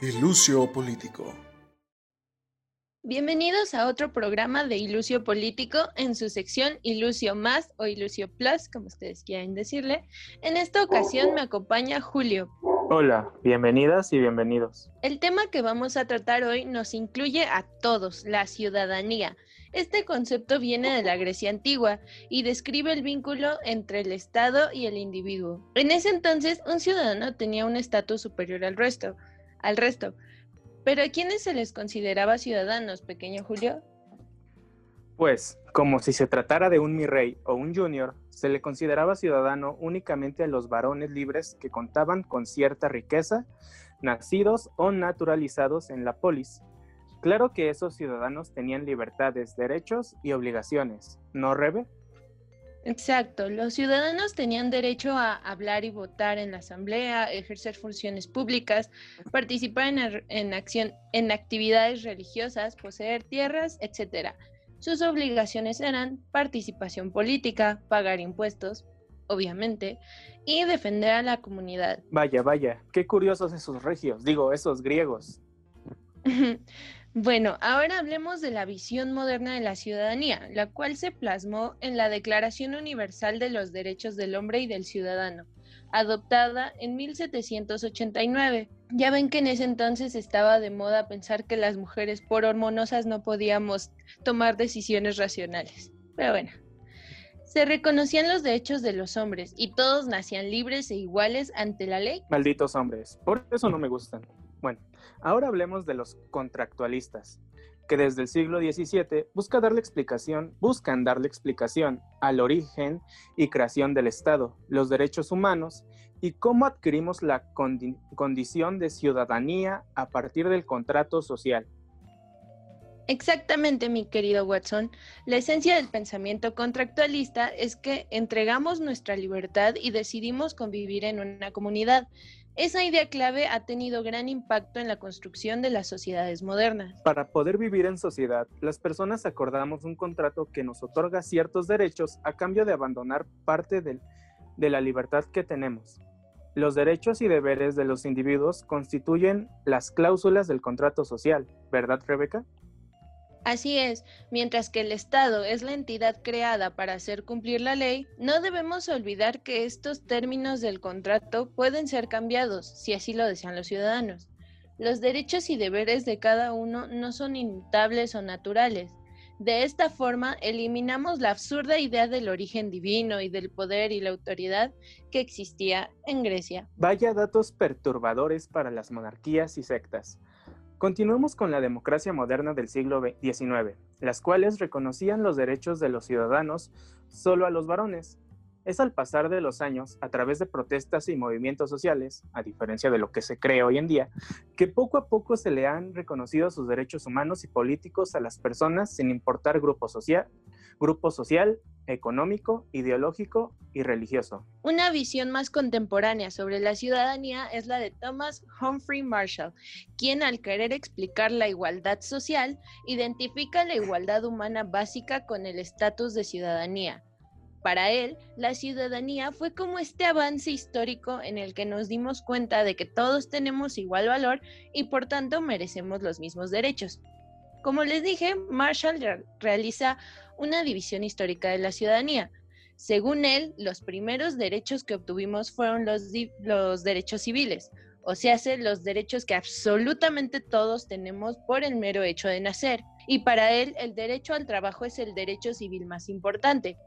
Ilucio Político. Bienvenidos a otro programa de Ilucio Político en su sección Ilucio Más o Ilucio Plus, como ustedes quieran decirle. En esta ocasión me acompaña Julio. Hola, bienvenidas y bienvenidos. El tema que vamos a tratar hoy nos incluye a todos, la ciudadanía. Este concepto viene de la Grecia antigua y describe el vínculo entre el Estado y el individuo. En ese entonces, un ciudadano tenía un estatus superior al resto al resto. Pero ¿a quiénes se les consideraba ciudadanos, pequeño Julio? Pues, como si se tratara de un mi rey o un junior, se le consideraba ciudadano únicamente a los varones libres que contaban con cierta riqueza, nacidos o naturalizados en la polis. Claro que esos ciudadanos tenían libertades, derechos y obligaciones, ¿no, Rebe? Exacto, los ciudadanos tenían derecho a hablar y votar en la asamblea, ejercer funciones públicas, participar en, acción, en actividades religiosas, poseer tierras, etc. Sus obligaciones eran participación política, pagar impuestos, obviamente, y defender a la comunidad. Vaya, vaya, qué curiosos esos regios, digo, esos griegos. Bueno, ahora hablemos de la visión moderna de la ciudadanía, la cual se plasmó en la Declaración Universal de los Derechos del Hombre y del Ciudadano, adoptada en 1789. Ya ven que en ese entonces estaba de moda pensar que las mujeres por hormonosas no podíamos tomar decisiones racionales. Pero bueno, se reconocían los derechos de los hombres y todos nacían libres e iguales ante la ley. Malditos hombres, por eso no me gustan. Bueno, ahora hablemos de los contractualistas, que desde el siglo XVII busca darle explicación, buscan darle explicación al origen y creación del Estado, los derechos humanos y cómo adquirimos la condición de ciudadanía a partir del contrato social. Exactamente, mi querido Watson. La esencia del pensamiento contractualista es que entregamos nuestra libertad y decidimos convivir en una comunidad. Esa idea clave ha tenido gran impacto en la construcción de las sociedades modernas. Para poder vivir en sociedad, las personas acordamos un contrato que nos otorga ciertos derechos a cambio de abandonar parte de la libertad que tenemos. Los derechos y deberes de los individuos constituyen las cláusulas del contrato social, ¿verdad, Rebeca? Así es, mientras que el Estado es la entidad creada para hacer cumplir la ley, no debemos olvidar que estos términos del contrato pueden ser cambiados, si así lo desean los ciudadanos. Los derechos y deberes de cada uno no son inmutables o naturales. De esta forma, eliminamos la absurda idea del origen divino y del poder y la autoridad que existía en Grecia. Vaya datos perturbadores para las monarquías y sectas. Continuemos con la democracia moderna del siglo XIX, las cuales reconocían los derechos de los ciudadanos solo a los varones. Es al pasar de los años, a través de protestas y movimientos sociales, a diferencia de lo que se cree hoy en día, que poco a poco se le han reconocido sus derechos humanos y políticos a las personas sin importar grupo social, grupo social, económico, ideológico y religioso. Una visión más contemporánea sobre la ciudadanía es la de Thomas Humphrey Marshall, quien al querer explicar la igualdad social, identifica la igualdad humana básica con el estatus de ciudadanía. Para él, la ciudadanía fue como este avance histórico en el que nos dimos cuenta de que todos tenemos igual valor y por tanto merecemos los mismos derechos. Como les dije, Marshall realiza una división histórica de la ciudadanía. Según él, los primeros derechos que obtuvimos fueron los, los derechos civiles, o sea, los derechos que absolutamente todos tenemos por el mero hecho de nacer. Y para él, el derecho al trabajo es el derecho civil más importante,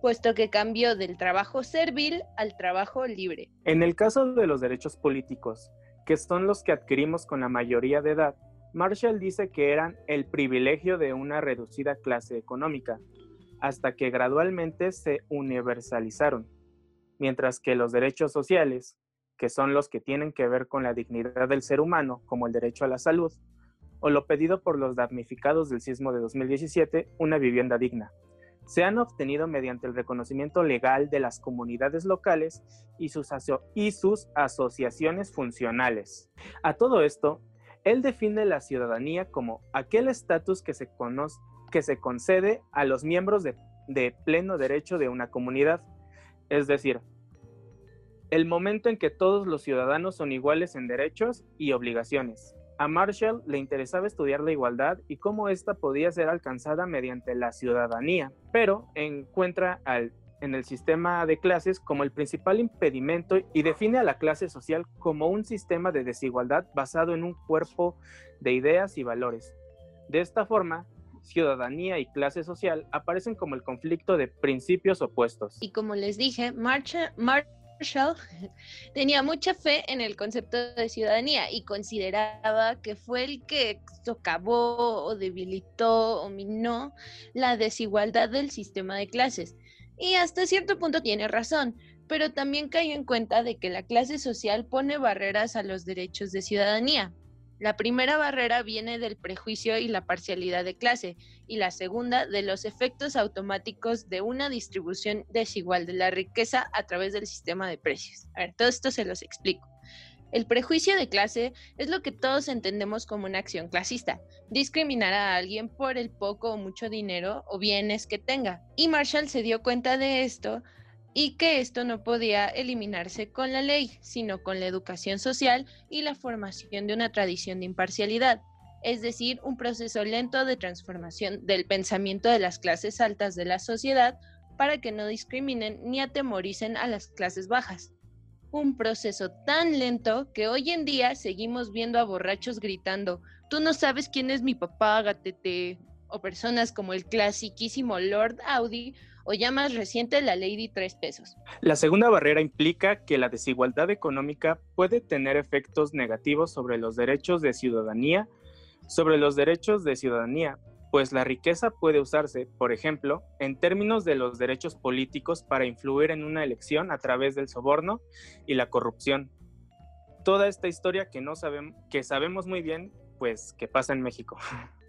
puesto que cambió del trabajo servil al trabajo libre. En el caso de los derechos políticos, que son los que adquirimos con la mayoría de edad, Marshall dice que eran el privilegio de una reducida clase económica, hasta que gradualmente se universalizaron, mientras que los derechos sociales, que son los que tienen que ver con la dignidad del ser humano, como el derecho a la salud, o lo pedido por los damnificados del sismo de 2017, una vivienda digna, se han obtenido mediante el reconocimiento legal de las comunidades locales y sus, y sus asociaciones funcionales. A todo esto, él define la ciudadanía como aquel estatus que, se que se concede a los miembros de, de pleno derecho de una comunidad, es decir, el momento en que todos los ciudadanos son iguales en derechos y obligaciones, A Marshall le interesaba estudiar la igualdad y cómo ésta podía ser alcanzada mediante la ciudadanía, pero encuentra al, en el sistema de clases como el principal impedimento y define a la clase social como un sistema de desigualdad basado en un cuerpo de ideas y valores. De esta forma, ciudadanía y clase social aparecen como el conflicto de principios opuestos. Y como les dije, Marshall, tenía mucha fe en el concepto de ciudadanía y consideraba que fue el que socavó o debilitó o minó la desigualdad del sistema de clases. Y hasta cierto punto tiene razón, pero también cayó en cuenta de que la clase social pone barreras a los derechos de ciudadanía. La primera barrera viene del prejuicio y la parcialidad de clase, y la segunda de los efectos automáticos de una distribución desigual de la riqueza a través del sistema de precios. A ver, todo esto se los explico. El prejuicio de clase es lo que todos entendemos como una acción clasista, discriminar a alguien por el poco o mucho dinero o bienes que tenga. Y Marshall se dio cuenta de esto y que esto no podía eliminarse con la ley, sino con la educación social y la formación de una tradición de imparcialidad, es decir, un proceso lento de transformación del pensamiento de las clases altas de la sociedad para que no discriminen ni atemoricen a las clases bajas. Un proceso tan lento que hoy en día seguimos viendo a borrachos gritando, tú no sabes quién es mi papá, gatete, o personas como el clasiquísimo Lord Audi o ya más reciente la Lady Tres Pesos. La segunda barrera implica que la desigualdad económica puede tener efectos negativos sobre los derechos de ciudadanía, sobre los derechos de ciudadanía, pues la riqueza puede usarse, por ejemplo, en términos de los derechos políticos para influir en una elección a través del soborno y la corrupción. Toda esta historia que no sabemos que sabemos muy bien, pues que pasa en México.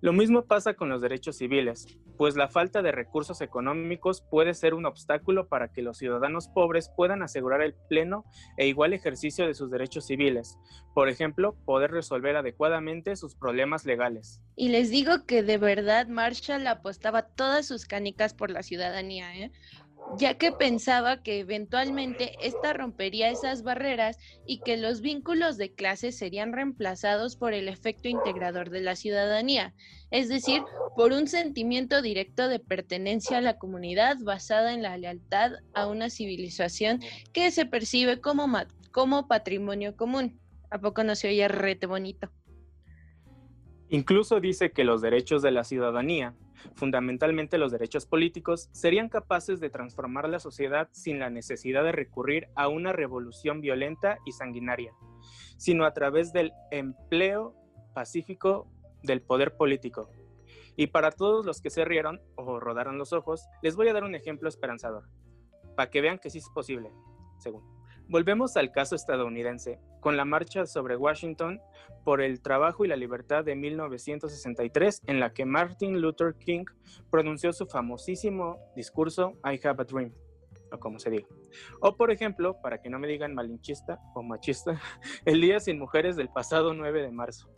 Lo mismo pasa con los derechos civiles, pues la falta de recursos económicos puede ser un obstáculo para que los ciudadanos pobres puedan asegurar el pleno e igual ejercicio de sus derechos civiles, por ejemplo, poder resolver adecuadamente sus problemas legales. Y les digo que de verdad Marshall apostaba todas sus canicas por la ciudadanía, ¿eh? Ya que pensaba que eventualmente esta rompería esas barreras y que los vínculos de clase serían reemplazados por el efecto integrador de la ciudadanía, es decir, por un sentimiento directo de pertenencia a la comunidad basada en la lealtad a una civilización que se percibe como, como patrimonio común. ¿A poco no se oye rete bonito? Incluso dice que los derechos de la ciudadanía fundamentalmente los derechos políticos, serían capaces de transformar la sociedad sin la necesidad de recurrir a una revolución violenta y sanguinaria, sino a través del empleo pacífico del poder político. Y para todos los que se rieron o rodaron los ojos, les voy a dar un ejemplo esperanzador, para que vean que sí es posible, según. Volvemos al caso estadounidense, con la marcha sobre Washington por el trabajo y la libertad de 1963, en la que Martin Luther King pronunció su famosísimo discurso I Have a Dream, o como se diga. O por ejemplo, para que no me digan malinchista o machista, el Día sin Mujeres del pasado 9 de marzo.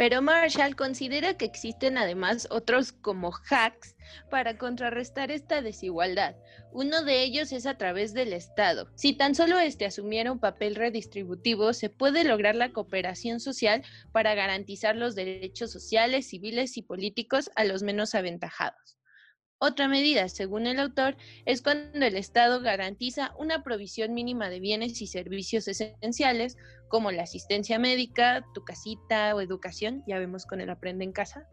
Pero Marshall considera que existen además otros como hacks para contrarrestar esta desigualdad. Uno de ellos es a través del Estado. Si tan solo este asumiera un papel redistributivo, se puede lograr la cooperación social para garantizar los derechos sociales, civiles y políticos a los menos aventajados. Otra medida, según el autor, es cuando el Estado garantiza una provisión mínima de bienes y servicios esenciales como la asistencia médica, tu casita o educación, ya vemos con el aprende en casa,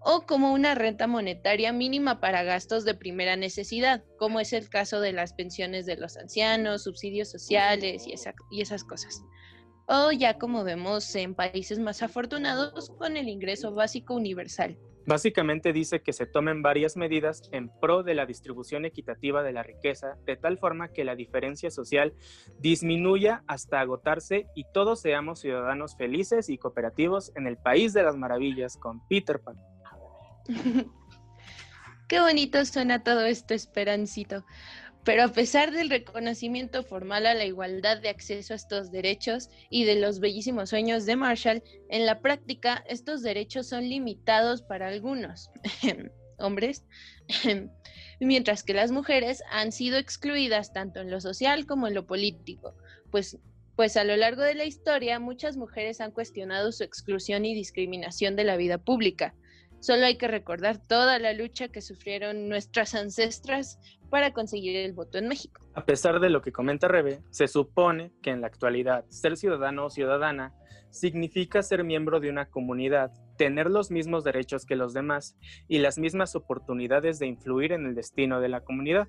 o como una renta monetaria mínima para gastos de primera necesidad, como es el caso de las pensiones de los ancianos, subsidios sociales y, y esas cosas. O ya como vemos en países más afortunados con el ingreso básico universal. Básicamente dice que se tomen varias medidas en pro de la distribución equitativa de la riqueza, de tal forma que la diferencia social disminuya hasta agotarse y todos seamos ciudadanos felices y cooperativos en el país de las maravillas con Peter Pan. Qué bonito suena todo esto, Esperancito. Pero a pesar del reconocimiento formal a la igualdad de acceso a estos derechos y de los bellísimos sueños de Marshall, en la práctica estos derechos son limitados para algunos hombres, mientras que las mujeres han sido excluidas tanto en lo social como en lo político, pues pues a lo largo de la historia muchas mujeres han cuestionado su exclusión y discriminación de la vida pública. Solo hay que recordar toda la lucha que sufrieron nuestras ancestras para conseguir el voto en México. A pesar de lo que comenta Rebe, se supone que en la actualidad ser ciudadano o ciudadana significa ser miembro de una comunidad, tener los mismos derechos que los demás y las mismas oportunidades de influir en el destino de la comunidad.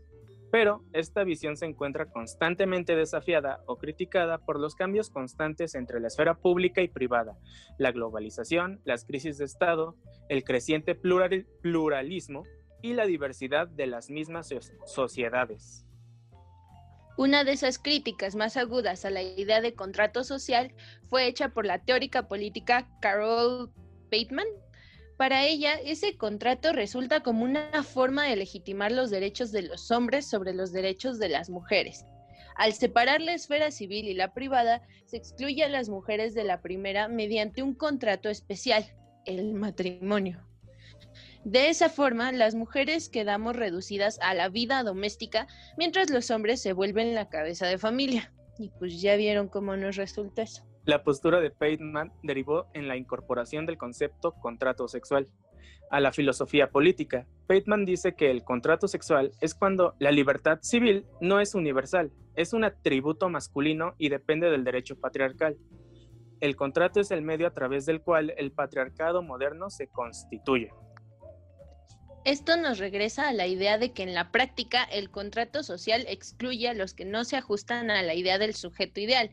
Pero esta visión se encuentra constantemente desafiada o criticada por los cambios constantes entre la esfera pública y privada, la globalización, las crisis de Estado, el creciente pluralismo y la diversidad de las mismas sociedades. Una de esas críticas más agudas a la idea de contrato social fue hecha por la teórica política Carol Bateman, para ella, ese contrato resulta como una forma de legitimar los derechos de los hombres sobre los derechos de las mujeres. Al separar la esfera civil y la privada, se excluye a las mujeres de la primera mediante un contrato especial, el matrimonio. De esa forma, las mujeres quedamos reducidas a la vida doméstica, mientras los hombres se vuelven la cabeza de familia. Y pues ya vieron cómo nos resulta eso. La postura de Pateman derivó en la incorporación del concepto contrato sexual a la filosofía política. Pateman dice que el contrato sexual es cuando la libertad civil no es universal, es un atributo masculino y depende del derecho patriarcal. El contrato es el medio a través del cual el patriarcado moderno se constituye. Esto nos regresa a la idea de que en la práctica el contrato social excluye a los que no se ajustan a la idea del sujeto ideal,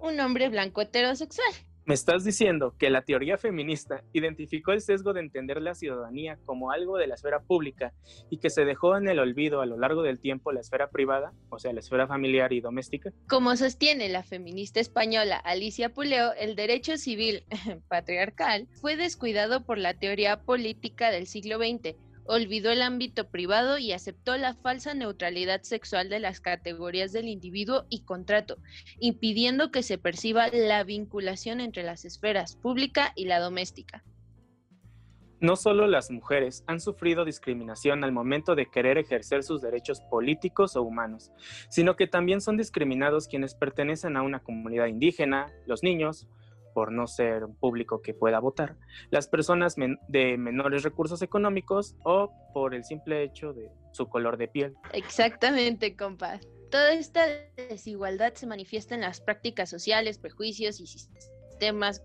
un hombre blanco heterosexual. Me estás diciendo que la teoría feminista identificó el sesgo de entender la ciudadanía como algo de la esfera pública y que se dejó en el olvido a lo largo del tiempo la esfera privada, o sea, la esfera familiar y doméstica. Como sostiene la feminista española Alicia Puleo, el derecho civil patriarcal fue descuidado por la teoría política del siglo XX olvidó el ámbito privado y aceptó la falsa neutralidad sexual de las categorías del individuo y contrato, impidiendo que se perciba la vinculación entre las esferas pública y la doméstica. No solo las mujeres han sufrido discriminación al momento de querer ejercer sus derechos políticos o humanos, sino que también son discriminados quienes pertenecen a una comunidad indígena, los niños, por no ser un público que pueda votar, las personas de menores recursos económicos o por el simple hecho de su color de piel. Exactamente, compa. Toda esta desigualdad se manifiesta en las prácticas sociales, prejuicios y sistemas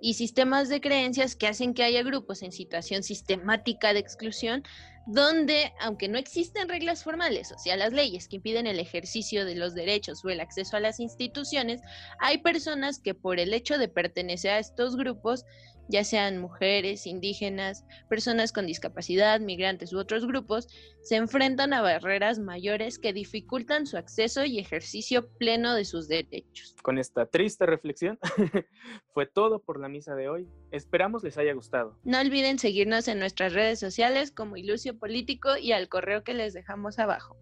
y sistemas de creencias que hacen que haya grupos en situación sistemática de exclusión donde, aunque no existen reglas formales, o sea, las leyes que impiden el ejercicio de los derechos o el acceso a las instituciones, hay personas que por el hecho de pertenecer a estos grupos ya sean mujeres, indígenas, personas con discapacidad, migrantes u otros grupos, se enfrentan a barreras mayores que dificultan su acceso y ejercicio pleno de sus derechos. Con esta triste reflexión, fue todo por la misa de hoy. Esperamos les haya gustado. No olviden seguirnos en nuestras redes sociales como Ilucio Político y al correo que les dejamos abajo.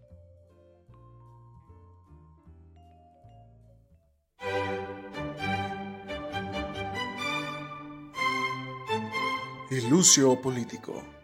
Ilusio Político.